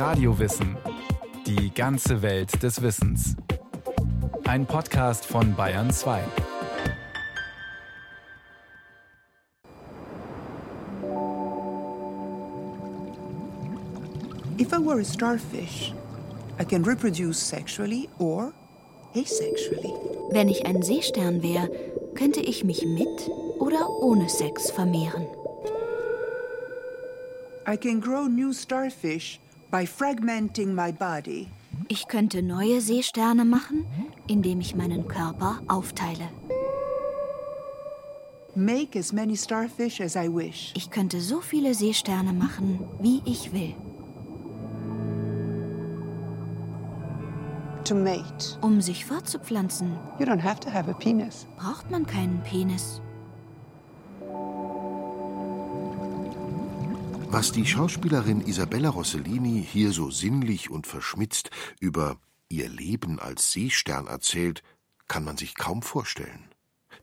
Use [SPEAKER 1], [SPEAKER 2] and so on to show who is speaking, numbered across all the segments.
[SPEAKER 1] Radiowissen. Die ganze Welt des Wissens. Ein Podcast von Bayern 2.
[SPEAKER 2] If I were a starfish, I can reproduce sexually or asexually.
[SPEAKER 3] Wenn ich ein Seestern wäre, könnte ich mich mit oder ohne Sex vermehren.
[SPEAKER 2] I can grow new starfish by fragmenting my body.
[SPEAKER 3] Ich könnte neue Seesterne machen, indem ich meinen Körper aufteile.
[SPEAKER 2] Make as many starfish as I wish.
[SPEAKER 3] Ich könnte so viele Seesterne machen, wie ich will.
[SPEAKER 2] To mate,
[SPEAKER 3] Um sich fortzupflanzen,
[SPEAKER 2] you don't have to have a penis.
[SPEAKER 3] braucht man keinen Penis.
[SPEAKER 4] Was die Schauspielerin Isabella Rossellini hier so sinnlich und verschmitzt über ihr Leben als Seestern erzählt, kann man sich kaum vorstellen.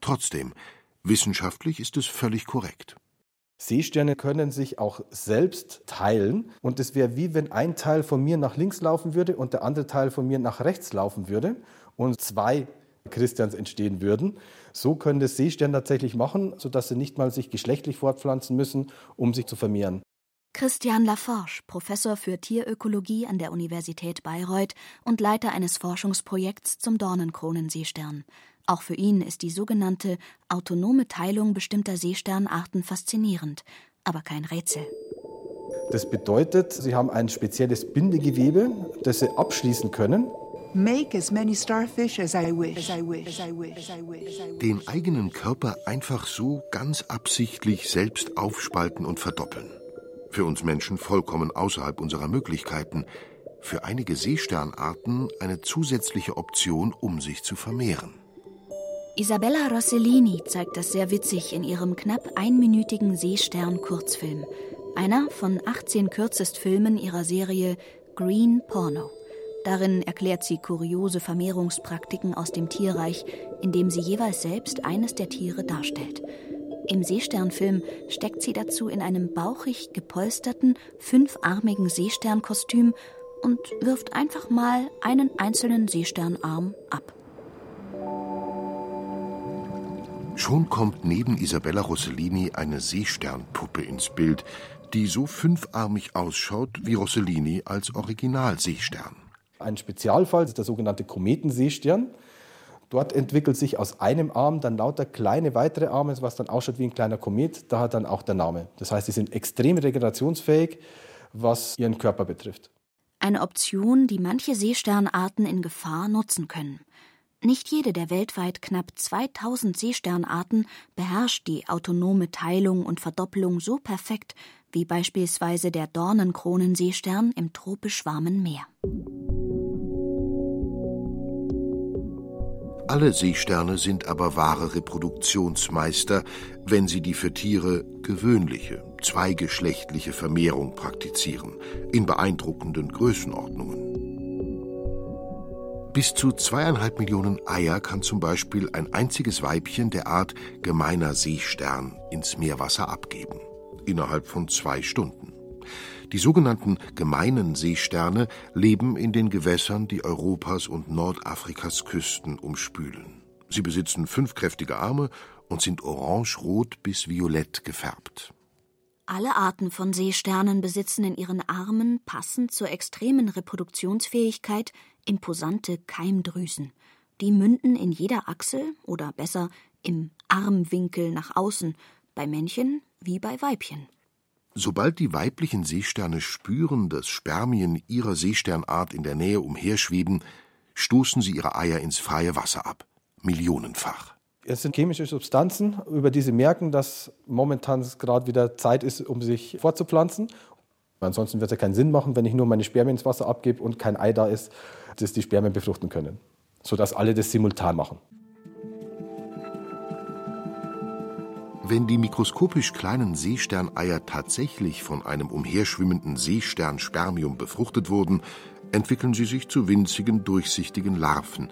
[SPEAKER 4] Trotzdem, wissenschaftlich ist es völlig korrekt.
[SPEAKER 5] Seesterne können sich auch selbst teilen und es wäre wie wenn ein Teil von mir nach links laufen würde und der andere Teil von mir nach rechts laufen würde und zwei Christians entstehen würden. So können das Seesterne tatsächlich machen, sodass sie nicht mal sich geschlechtlich fortpflanzen müssen, um sich zu vermehren.
[SPEAKER 3] Christian Laforge, Professor für Tierökologie an der Universität Bayreuth und Leiter eines Forschungsprojekts zum Dornenkronenseestern. Auch für ihn ist die sogenannte autonome Teilung bestimmter Seesternarten faszinierend, aber kein Rätsel.
[SPEAKER 5] Das bedeutet, sie haben ein spezielles Bindegewebe, das sie abschließen können.
[SPEAKER 4] Den eigenen Körper einfach so ganz absichtlich selbst aufspalten und verdoppeln. Für uns Menschen vollkommen außerhalb unserer Möglichkeiten. Für einige Seesternarten eine zusätzliche Option, um sich zu vermehren.
[SPEAKER 3] Isabella Rossellini zeigt das sehr witzig in ihrem knapp einminütigen Seestern-Kurzfilm. Einer von 18 Kürzestfilmen ihrer Serie Green Porno. Darin erklärt sie kuriose Vermehrungspraktiken aus dem Tierreich, indem sie jeweils selbst eines der Tiere darstellt. Im Seesternfilm steckt sie dazu in einem bauchig gepolsterten, fünfarmigen Seesternkostüm und wirft einfach mal einen einzelnen Seesternarm ab.
[SPEAKER 4] Schon kommt neben Isabella Rossellini eine Seesternpuppe ins Bild, die so fünfarmig ausschaut wie Rossellini als Originalseestern.
[SPEAKER 5] Ein Spezialfall ist der sogenannte Kometenseestern. Dort entwickelt sich aus einem Arm dann lauter kleine weitere Arme, was dann ausschaut wie ein kleiner Komet. Da hat dann auch der Name. Das heißt, sie sind extrem regenerationsfähig, was ihren Körper betrifft.
[SPEAKER 3] Eine Option, die manche Seesternarten in Gefahr nutzen können. Nicht jede der weltweit knapp 2000 Seesternarten beherrscht die autonome Teilung und Verdoppelung so perfekt wie beispielsweise der Dornenkronenseestern im tropisch warmen Meer.
[SPEAKER 4] Alle Seesterne sind aber wahre Reproduktionsmeister, wenn sie die für Tiere gewöhnliche, zweigeschlechtliche Vermehrung praktizieren, in beeindruckenden Größenordnungen. Bis zu zweieinhalb Millionen Eier kann zum Beispiel ein einziges Weibchen der Art gemeiner Seestern ins Meerwasser abgeben, innerhalb von zwei Stunden. Die sogenannten gemeinen Seesterne leben in den Gewässern, die Europas und Nordafrikas Küsten umspülen. Sie besitzen fünf kräftige Arme und sind orange-rot bis violett gefärbt.
[SPEAKER 3] Alle Arten von Seesternen besitzen in ihren Armen passend zur extremen Reproduktionsfähigkeit imposante Keimdrüsen. Die münden in jeder Achsel oder besser im Armwinkel nach außen, bei Männchen wie bei Weibchen.
[SPEAKER 4] Sobald die weiblichen Seesterne spüren, dass Spermien ihrer Seesternart in der Nähe umherschweben, stoßen sie ihre Eier ins freie Wasser ab. Millionenfach.
[SPEAKER 5] Es sind chemische Substanzen, über die sie merken, dass momentan gerade wieder Zeit ist, um sich fortzupflanzen. Ansonsten wird es ja keinen Sinn machen, wenn ich nur meine Spermien ins Wasser abgebe und kein Ei da ist, dass die Spermien befruchten können. Sodass alle das simultan machen.
[SPEAKER 4] Wenn die mikroskopisch kleinen Seesterneier tatsächlich von einem umherschwimmenden Seesternspermium befruchtet wurden, entwickeln sie sich zu winzigen, durchsichtigen Larven.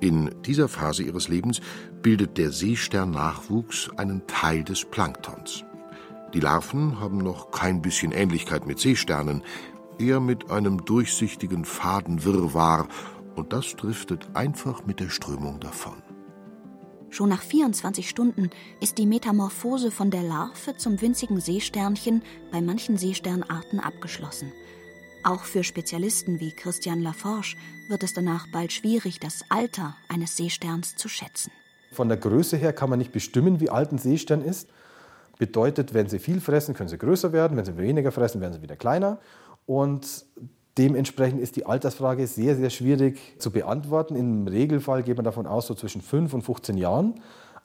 [SPEAKER 4] In dieser Phase ihres Lebens bildet der Seesternnachwuchs einen Teil des Planktons. Die Larven haben noch kein bisschen Ähnlichkeit mit Seesternen. eher mit einem durchsichtigen Fadenwirrwarr, und das driftet einfach mit der Strömung davon.
[SPEAKER 3] Schon nach 24 Stunden ist die Metamorphose von der Larve zum winzigen Seesternchen bei manchen Seesternarten abgeschlossen. Auch für Spezialisten wie Christian Laforge wird es danach bald schwierig, das Alter eines Seesterns zu schätzen.
[SPEAKER 5] Von der Größe her kann man nicht bestimmen, wie alt ein Seestern ist. Bedeutet, wenn sie viel fressen, können sie größer werden, wenn sie weniger fressen, werden sie wieder kleiner. Und Dementsprechend ist die Altersfrage sehr, sehr schwierig zu beantworten. Im Regelfall geht man davon aus, so zwischen 5 und 15 Jahren.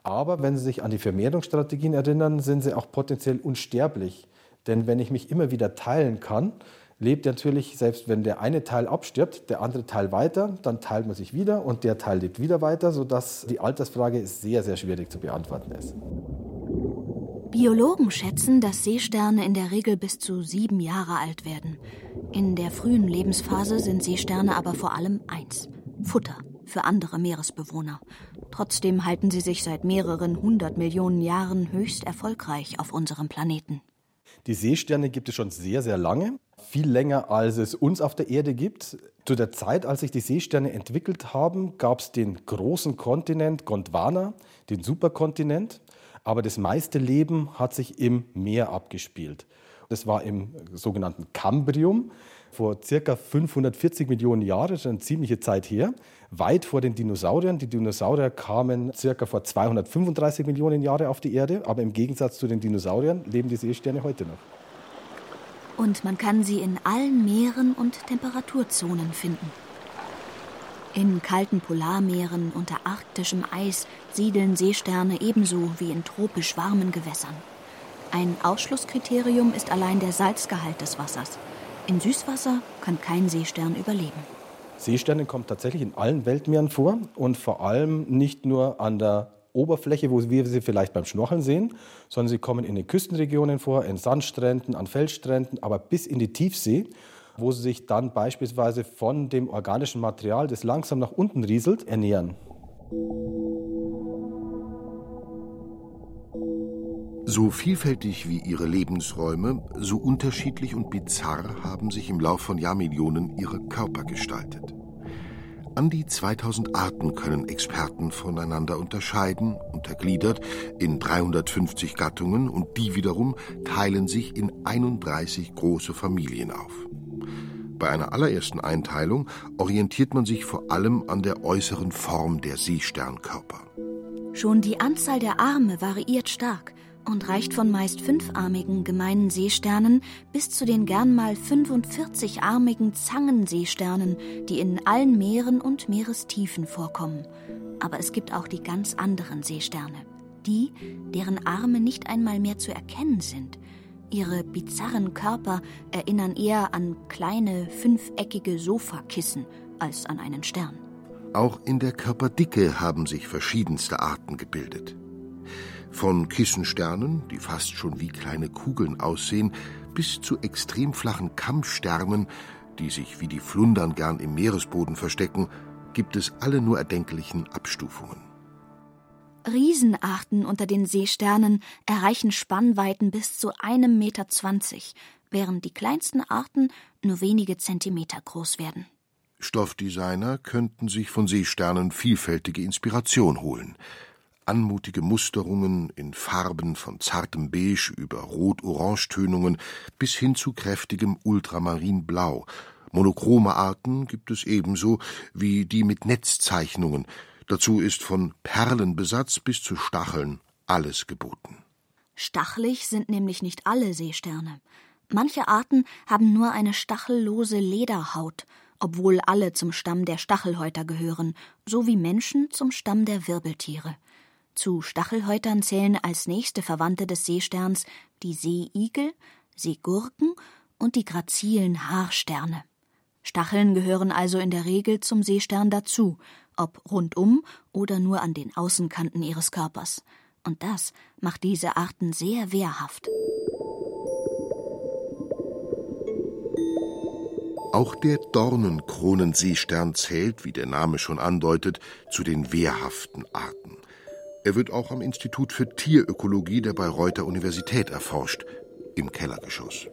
[SPEAKER 5] Aber wenn Sie sich an die Vermehrungsstrategien erinnern, sind sie auch potenziell unsterblich. Denn wenn ich mich immer wieder teilen kann, lebt natürlich, selbst wenn der eine Teil abstirbt, der andere Teil weiter, dann teilt man sich wieder und der Teil lebt wieder weiter, sodass die Altersfrage sehr, sehr schwierig zu beantworten ist.
[SPEAKER 3] Biologen schätzen, dass Seesterne in der Regel bis zu sieben Jahre alt werden. In der frühen Lebensphase sind Seesterne aber vor allem eins: Futter für andere Meeresbewohner. Trotzdem halten sie sich seit mehreren hundert Millionen Jahren höchst erfolgreich auf unserem Planeten.
[SPEAKER 5] Die Seesterne gibt es schon sehr, sehr lange. Viel länger, als es uns auf der Erde gibt. Zu der Zeit, als sich die Seesterne entwickelt haben, gab es den großen Kontinent Gondwana, den Superkontinent aber das meiste Leben hat sich im Meer abgespielt. Das war im sogenannten Kambrium vor circa 540 Millionen Jahren, schon eine ziemliche Zeit her, weit vor den Dinosauriern. Die Dinosaurier kamen circa vor 235 Millionen Jahren auf die Erde, aber im Gegensatz zu den Dinosauriern leben die Seesterne heute noch.
[SPEAKER 3] Und man kann sie in allen Meeren und Temperaturzonen finden. In kalten Polarmeeren unter arktischem Eis siedeln Seesterne ebenso wie in tropisch warmen Gewässern. Ein Ausschlusskriterium ist allein der Salzgehalt des Wassers. In Süßwasser kann kein Seestern überleben.
[SPEAKER 5] Seesterne kommen tatsächlich in allen Weltmeeren vor und vor allem nicht nur an der Oberfläche, wo wir sie vielleicht beim Schnorcheln sehen, sondern sie kommen in den Küstenregionen vor, in Sandstränden, an Felsstränden, aber bis in die Tiefsee wo sie sich dann beispielsweise von dem organischen Material, das langsam nach unten rieselt, ernähren.
[SPEAKER 4] So vielfältig wie ihre Lebensräume, so unterschiedlich und bizarr haben sich im Lauf von Jahrmillionen ihre Körper gestaltet. An die 2000 Arten können Experten voneinander unterscheiden, untergliedert in 350 Gattungen und die wiederum teilen sich in 31 große Familien auf. Bei einer allerersten Einteilung orientiert man sich vor allem an der äußeren Form der Seesternkörper.
[SPEAKER 3] Schon die Anzahl der Arme variiert stark und reicht von meist fünfarmigen gemeinen Seesternen bis zu den gern mal 45-armigen Zangenseesternen, die in allen Meeren und Meerestiefen vorkommen. Aber es gibt auch die ganz anderen Seesterne, die, deren Arme nicht einmal mehr zu erkennen sind – Ihre bizarren Körper erinnern eher an kleine, fünfeckige Sofakissen als an einen Stern.
[SPEAKER 4] Auch in der Körperdicke haben sich verschiedenste Arten gebildet. Von Kissensternen, die fast schon wie kleine Kugeln aussehen, bis zu extrem flachen Kammsternen, die sich wie die Flundern gern im Meeresboden verstecken, gibt es alle nur erdenklichen Abstufungen.
[SPEAKER 3] Riesenarten unter den Seesternen erreichen Spannweiten bis zu einem Meter, zwanzig, während die kleinsten Arten nur wenige Zentimeter groß werden.
[SPEAKER 4] Stoffdesigner könnten sich von Seesternen vielfältige Inspiration holen. Anmutige Musterungen in Farben von zartem Beige über Rot-Orange-Tönungen bis hin zu kräftigem Ultramarinblau. Monochrome Arten gibt es ebenso wie die mit Netzzeichnungen, Dazu ist von Perlenbesatz bis zu Stacheln alles geboten.
[SPEAKER 3] Stachelig sind nämlich nicht alle Seesterne. Manche Arten haben nur eine stachellose Lederhaut, obwohl alle zum Stamm der Stachelhäuter gehören, so wie Menschen zum Stamm der Wirbeltiere. Zu Stachelhäutern zählen als nächste Verwandte des Seesterns die Seeigel, Seegurken und die grazilen Haarsterne. Stacheln gehören also in der Regel zum Seestern dazu, ob rundum oder nur an den Außenkanten ihres Körpers. Und das macht diese Arten sehr wehrhaft.
[SPEAKER 4] Auch der Dornenkronenseestern zählt, wie der Name schon andeutet, zu den wehrhaften Arten. Er wird auch am Institut für Tierökologie der Bayreuther Universität erforscht, im Kellergeschoss.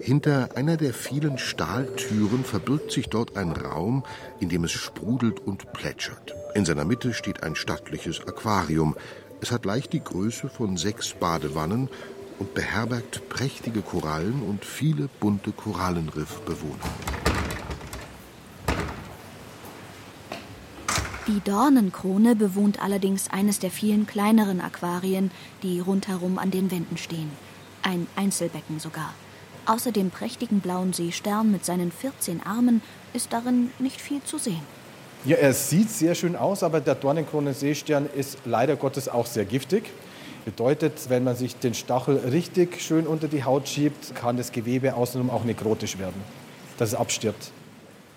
[SPEAKER 4] Hinter einer der vielen Stahltüren verbirgt sich dort ein Raum, in dem es sprudelt und plätschert. In seiner Mitte steht ein stattliches Aquarium. Es hat leicht die Größe von sechs Badewannen und beherbergt prächtige Korallen und viele bunte Korallenriffbewohner.
[SPEAKER 3] Die Dornenkrone bewohnt allerdings eines der vielen kleineren Aquarien, die rundherum an den Wänden stehen. Ein Einzelbecken sogar. Außer dem prächtigen blauen Seestern mit seinen 14 Armen ist darin nicht viel zu sehen.
[SPEAKER 5] Ja, er sieht sehr schön aus, aber der Dornenkronen-Seestern ist leider Gottes auch sehr giftig. Bedeutet, wenn man sich den Stachel richtig schön unter die Haut schiebt, kann das Gewebe außenrum auch nekrotisch werden, dass es abstirbt.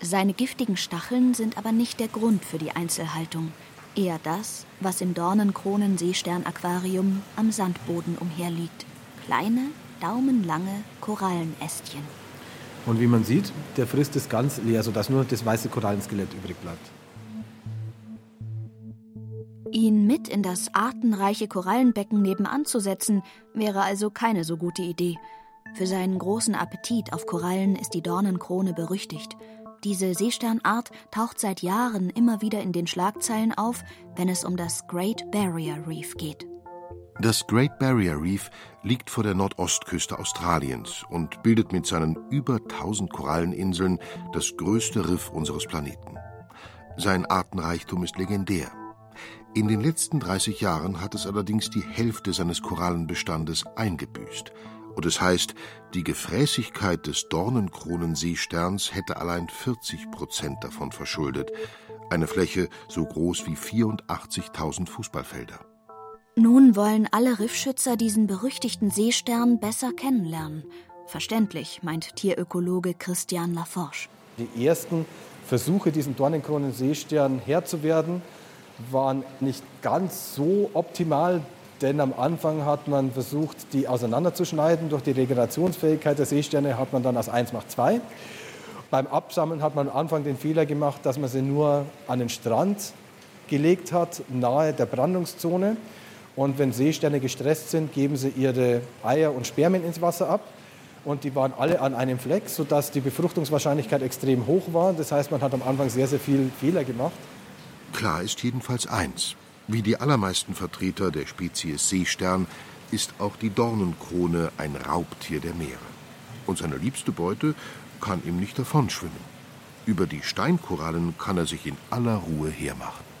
[SPEAKER 3] Seine giftigen Stacheln sind aber nicht der Grund für die Einzelhaltung. Eher das, was im Dornenkronen-Seestern-Aquarium am Sandboden umherliegt. Kleine, daumenlange Korallenästchen.
[SPEAKER 5] Und wie man sieht, der frisst es ganz leer, sodass nur das weiße Korallenskelett übrig bleibt.
[SPEAKER 3] Ihn mit in das artenreiche Korallenbecken nebenan zu setzen, wäre also keine so gute Idee. Für seinen großen Appetit auf Korallen ist die Dornenkrone berüchtigt. Diese Seesternart taucht seit Jahren immer wieder in den Schlagzeilen auf, wenn es um das Great Barrier Reef geht.
[SPEAKER 4] Das Great Barrier Reef liegt vor der Nordostküste Australiens und bildet mit seinen über 1000 Koralleninseln das größte Riff unseres Planeten. Sein Artenreichtum ist legendär. In den letzten 30 Jahren hat es allerdings die Hälfte seines Korallenbestandes eingebüßt. Und es heißt, die Gefräßigkeit des Dornenkronenseesterns hätte allein 40 Prozent davon verschuldet. Eine Fläche so groß wie 84.000 Fußballfelder.
[SPEAKER 3] Nun wollen alle Riffschützer diesen berüchtigten Seestern besser kennenlernen. Verständlich, meint Tierökologe Christian Laforge.
[SPEAKER 5] Die ersten Versuche, diesen Dornenkronenseestern Herr zu werden, waren nicht ganz so optimal, denn am Anfang hat man versucht, die auseinanderzuschneiden. Durch die Regenerationsfähigkeit der Seesterne hat man dann aus 1 macht 2. Beim Absammeln hat man am Anfang den Fehler gemacht, dass man sie nur an den Strand gelegt hat, nahe der Brandungszone. Und wenn Seesterne gestresst sind, geben sie ihre Eier und Spermien ins Wasser ab. Und die waren alle an einem Fleck, sodass die Befruchtungswahrscheinlichkeit extrem hoch war. Das heißt, man hat am Anfang sehr, sehr viel Fehler gemacht.
[SPEAKER 4] Klar ist jedenfalls eins. Wie die allermeisten Vertreter der Spezies Seestern ist auch die Dornenkrone ein Raubtier der Meere. Und seine liebste Beute kann ihm nicht davonschwimmen. Über die Steinkorallen kann er sich in aller Ruhe hermachen.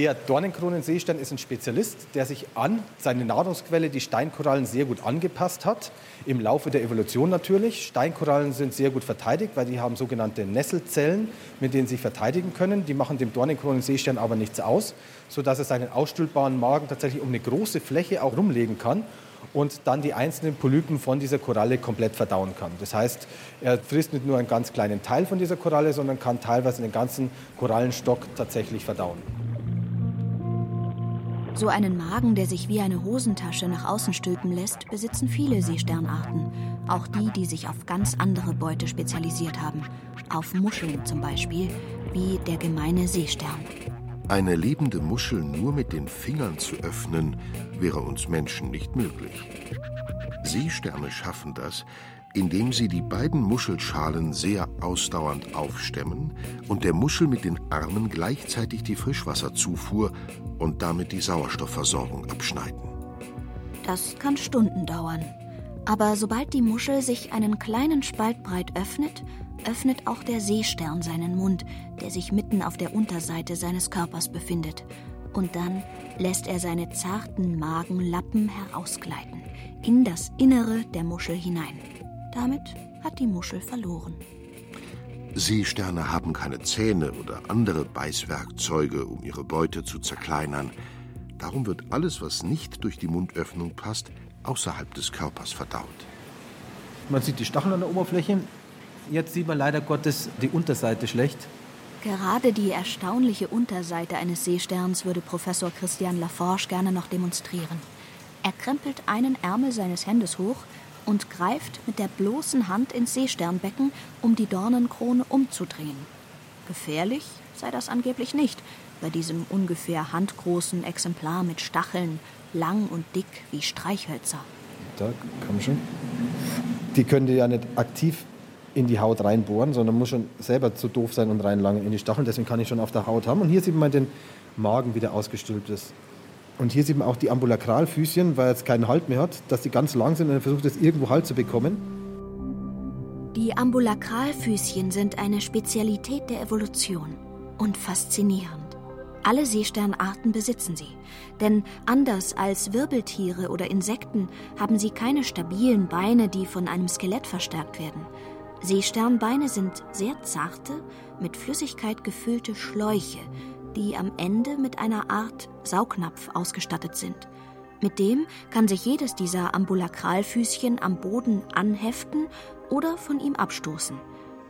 [SPEAKER 5] Der Dornenkronenseestern ist ein Spezialist, der sich an seine Nahrungsquelle, die Steinkorallen, sehr gut angepasst hat. Im Laufe der Evolution natürlich. Steinkorallen sind sehr gut verteidigt, weil die haben sogenannte Nesselzellen, mit denen sie sich verteidigen können. Die machen dem Dornenkronenseestern aber nichts aus, sodass er seinen ausstülpbaren Magen tatsächlich um eine große Fläche auch rumlegen kann und dann die einzelnen Polypen von dieser Koralle komplett verdauen kann. Das heißt, er frisst nicht nur einen ganz kleinen Teil von dieser Koralle, sondern kann teilweise den ganzen Korallenstock tatsächlich verdauen.
[SPEAKER 3] So einen Magen, der sich wie eine Hosentasche nach außen stülpen lässt, besitzen viele Seesternarten. Auch die, die sich auf ganz andere Beute spezialisiert haben. Auf Muscheln zum Beispiel, wie der gemeine Seestern.
[SPEAKER 4] Eine lebende Muschel nur mit den Fingern zu öffnen, wäre uns Menschen nicht möglich. Seesterne schaffen das, indem sie die beiden Muschelschalen sehr ausdauernd aufstemmen und der Muschel mit den Armen gleichzeitig die Frischwasserzufuhr und damit die Sauerstoffversorgung abschneiden.
[SPEAKER 3] Das kann Stunden dauern. Aber sobald die Muschel sich einen kleinen Spalt breit öffnet, öffnet auch der Seestern seinen Mund, der sich mitten auf der Unterseite seines Körpers befindet. Und dann lässt er seine zarten Magenlappen herausgleiten, in das Innere der Muschel hinein. Damit hat die Muschel verloren.
[SPEAKER 4] Seesterne haben keine Zähne oder andere Beißwerkzeuge, um ihre Beute zu zerkleinern. Darum wird alles, was nicht durch die Mundöffnung passt, außerhalb des Körpers verdaut.
[SPEAKER 5] Man sieht die Stacheln an der Oberfläche. Jetzt sieht man leider Gottes die Unterseite schlecht.
[SPEAKER 3] Gerade die erstaunliche Unterseite eines Seesterns würde Professor Christian Laforge gerne noch demonstrieren. Er krempelt einen Ärmel seines Hemdes hoch und greift mit der bloßen Hand ins Seesternbecken, um die Dornenkrone umzudrehen. Gefährlich sei das angeblich nicht bei diesem ungefähr handgroßen Exemplar mit Stacheln, lang und dick wie Streichhölzer.
[SPEAKER 5] Da, komm schon. Die können ja nicht aktiv in die Haut reinbohren, sondern muss schon selber zu doof sein und reinlangen in die Stacheln. Deswegen kann ich schon auf der Haut haben. Und hier sieht man den Magen, wie der ausgestülpt ist. Und hier sieht man auch die Ambulakralfüßchen, weil es keinen Halt mehr hat, dass die ganz lang sind und er versucht, es irgendwo Halt zu bekommen.
[SPEAKER 3] Die Ambulakralfüßchen sind eine Spezialität der Evolution und faszinierend. Alle Seesternarten besitzen sie, denn anders als Wirbeltiere oder Insekten haben sie keine stabilen Beine, die von einem Skelett verstärkt werden. Seesternbeine sind sehr zarte, mit Flüssigkeit gefüllte Schläuche, die am Ende mit einer Art Saugnapf ausgestattet sind. Mit dem kann sich jedes dieser Ambulakralfüßchen am Boden anheften oder von ihm abstoßen.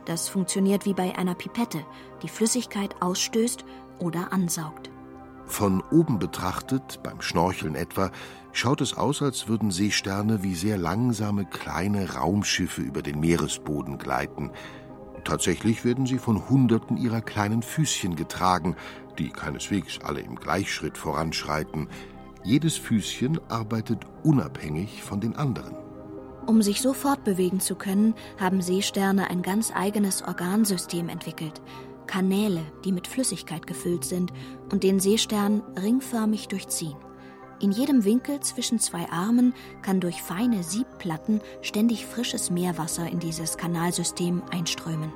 [SPEAKER 3] Das funktioniert wie bei einer Pipette, die Flüssigkeit ausstößt oder ansaugt.
[SPEAKER 4] Von oben betrachtet, beim Schnorcheln etwa, schaut es aus, als würden Seesterne wie sehr langsame kleine Raumschiffe über den Meeresboden gleiten. Tatsächlich werden sie von Hunderten ihrer kleinen Füßchen getragen, die keineswegs alle im Gleichschritt voranschreiten. Jedes Füßchen arbeitet unabhängig von den anderen.
[SPEAKER 3] Um sich so fortbewegen zu können, haben Seesterne ein ganz eigenes Organsystem entwickelt. Kanäle, die mit Flüssigkeit gefüllt sind und den Seestern ringförmig durchziehen. In jedem Winkel zwischen zwei Armen kann durch feine Siebplatten ständig frisches Meerwasser in dieses Kanalsystem einströmen.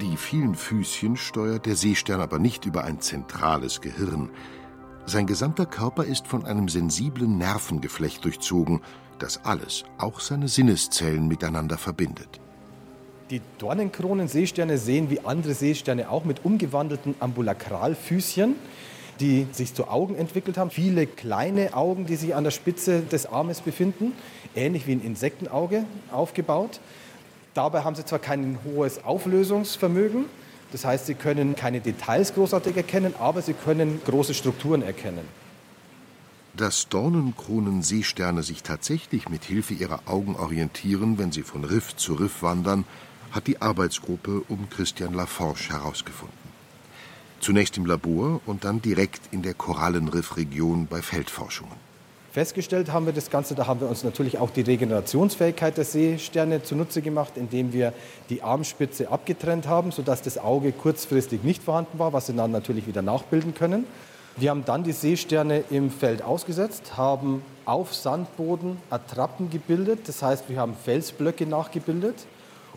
[SPEAKER 4] Die vielen Füßchen steuert der Seestern aber nicht über ein zentrales Gehirn. Sein gesamter Körper ist von einem sensiblen Nervengeflecht durchzogen, das alles, auch seine Sinneszellen miteinander verbindet.
[SPEAKER 5] Die Dornenkronen-Seesterne sehen wie andere Seesterne auch mit umgewandelten Ambulakralfüßchen die sich zu Augen entwickelt haben. Viele kleine Augen, die sich an der Spitze des Armes befinden, ähnlich wie ein Insektenauge aufgebaut. Dabei haben sie zwar kein hohes Auflösungsvermögen, das heißt, sie können keine Details großartig erkennen, aber sie können große Strukturen erkennen.
[SPEAKER 4] Dass Dornenkronen-Seesterne sich tatsächlich mit Hilfe ihrer Augen orientieren, wenn sie von Riff zu Riff wandern, hat die Arbeitsgruppe um Christian Laforge herausgefunden. Zunächst im Labor und dann direkt in der Korallenriffregion bei Feldforschungen.
[SPEAKER 5] Festgestellt haben wir das Ganze, da haben wir uns natürlich auch die Regenerationsfähigkeit der Seesterne zunutze gemacht, indem wir die Armspitze abgetrennt haben, sodass das Auge kurzfristig nicht vorhanden war, was sie dann natürlich wieder nachbilden können. Wir haben dann die Seesterne im Feld ausgesetzt, haben auf Sandboden Attrappen gebildet, das heißt, wir haben Felsblöcke nachgebildet,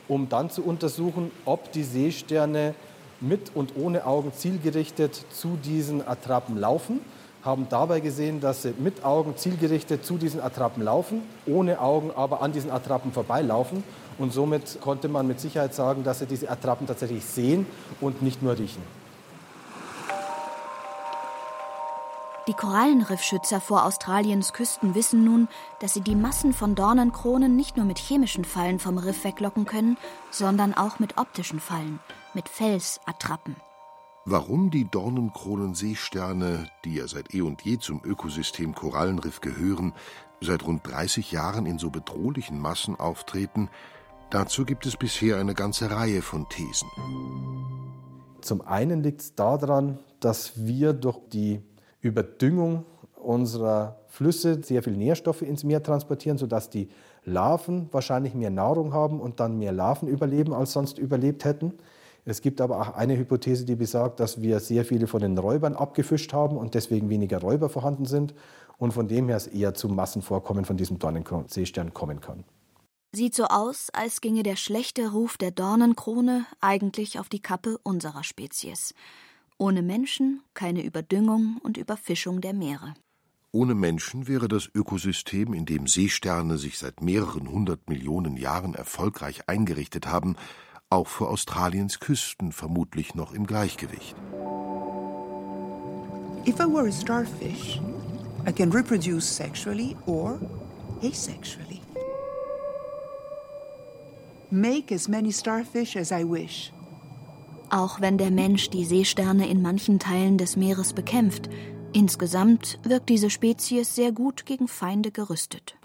[SPEAKER 5] um dann zu untersuchen, ob die Seesterne mit und ohne Augen zielgerichtet zu diesen Attrappen laufen, haben dabei gesehen, dass sie mit Augen zielgerichtet zu diesen Attrappen laufen, ohne Augen aber an diesen Attrappen vorbeilaufen. Und somit konnte man mit Sicherheit sagen, dass sie diese Attrappen tatsächlich sehen und nicht nur riechen.
[SPEAKER 3] Die Korallenriffschützer vor Australiens Küsten wissen nun, dass sie die Massen von Dornenkronen nicht nur mit chemischen Fallen vom Riff weglocken können, sondern auch mit optischen Fallen, mit Felsattrappen.
[SPEAKER 4] Warum die Dornenkronenseesterne, die ja seit eh und je zum Ökosystem Korallenriff gehören, seit rund 30 Jahren in so bedrohlichen Massen auftreten, dazu gibt es bisher eine ganze Reihe von Thesen.
[SPEAKER 5] Zum einen liegt es daran, dass wir durch die Überdüngung unserer Flüsse sehr viel Nährstoffe ins Meer transportieren, sodass die Larven wahrscheinlich mehr Nahrung haben und dann mehr Larven überleben, als sonst überlebt hätten. Es gibt aber auch eine Hypothese, die besagt, dass wir sehr viele von den Räubern abgefischt haben und deswegen weniger Räuber vorhanden sind und von dem her es eher zu Massenvorkommen von diesem Dornenseestern kommen kann.
[SPEAKER 3] Sieht so aus, als ginge der schlechte Ruf der Dornenkrone eigentlich auf die Kappe unserer Spezies. Ohne Menschen keine Überdüngung und Überfischung der Meere.
[SPEAKER 4] Ohne Menschen wäre das Ökosystem, in dem Seesterne sich seit mehreren hundert Millionen Jahren erfolgreich eingerichtet haben, auch vor Australiens Küsten vermutlich noch im Gleichgewicht.
[SPEAKER 2] If I were a starfish, I can reproduce sexually or asexually. Make as many starfish as I wish.
[SPEAKER 3] Auch wenn der Mensch die Seesterne in manchen Teilen des Meeres bekämpft, insgesamt wirkt diese Spezies sehr gut gegen Feinde gerüstet.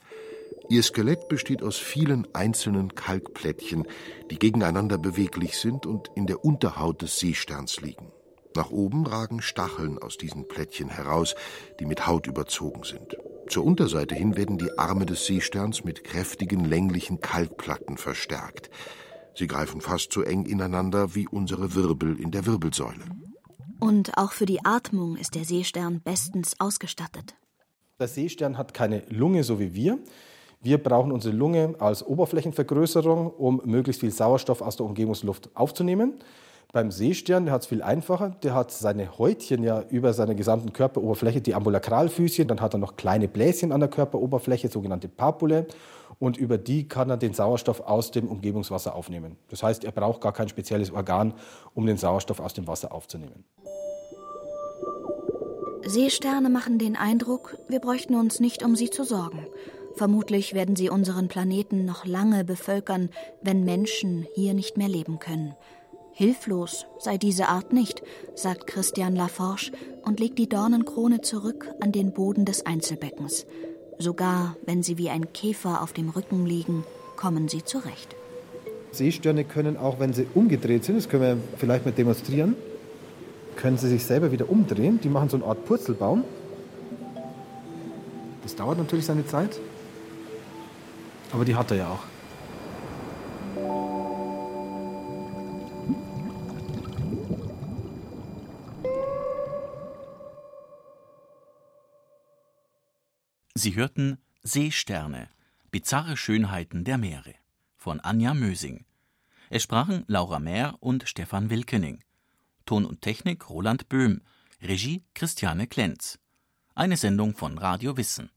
[SPEAKER 4] Ihr Skelett besteht aus vielen einzelnen Kalkplättchen, die gegeneinander beweglich sind und in der Unterhaut des Seesterns liegen. Nach oben ragen Stacheln aus diesen Plättchen heraus, die mit Haut überzogen sind. Zur Unterseite hin werden die Arme des Seesterns mit kräftigen länglichen Kalkplatten verstärkt. Sie greifen fast so eng ineinander wie unsere Wirbel in der Wirbelsäule.
[SPEAKER 3] Und auch für die Atmung ist der Seestern bestens ausgestattet.
[SPEAKER 5] Der Seestern hat keine Lunge, so wie wir. Wir brauchen unsere Lunge als Oberflächenvergrößerung, um möglichst viel Sauerstoff aus der Umgebungsluft aufzunehmen. Beim Seestern, der hat es viel einfacher. Der hat seine Häutchen ja über seiner gesamten Körperoberfläche, die Ambulakralfüßchen. Dann hat er noch kleine Bläschen an der Körperoberfläche, sogenannte Papule. Und über die kann er den Sauerstoff aus dem Umgebungswasser aufnehmen. Das heißt, er braucht gar kein spezielles Organ, um den Sauerstoff aus dem Wasser aufzunehmen.
[SPEAKER 3] Seesterne machen den Eindruck, wir bräuchten uns nicht um sie zu sorgen. Vermutlich werden sie unseren Planeten noch lange bevölkern, wenn Menschen hier nicht mehr leben können. Hilflos sei diese Art nicht, sagt Christian Laforge und legt die Dornenkrone zurück an den Boden des Einzelbeckens. Sogar wenn sie wie ein Käfer auf dem Rücken liegen, kommen sie zurecht.
[SPEAKER 5] Seesterne können auch, wenn sie umgedreht sind, das können wir vielleicht mal demonstrieren, können sie sich selber wieder umdrehen. Die machen so eine Art Purzelbaum. Das dauert natürlich seine Zeit. Aber die hat er ja auch.
[SPEAKER 1] Sie hörten Seesterne, bizarre Schönheiten der Meere von Anja Mösing. Es sprachen Laura Mehr und Stefan Wilkening. Ton und Technik Roland Böhm, Regie Christiane Klenz. Eine Sendung von Radio Wissen.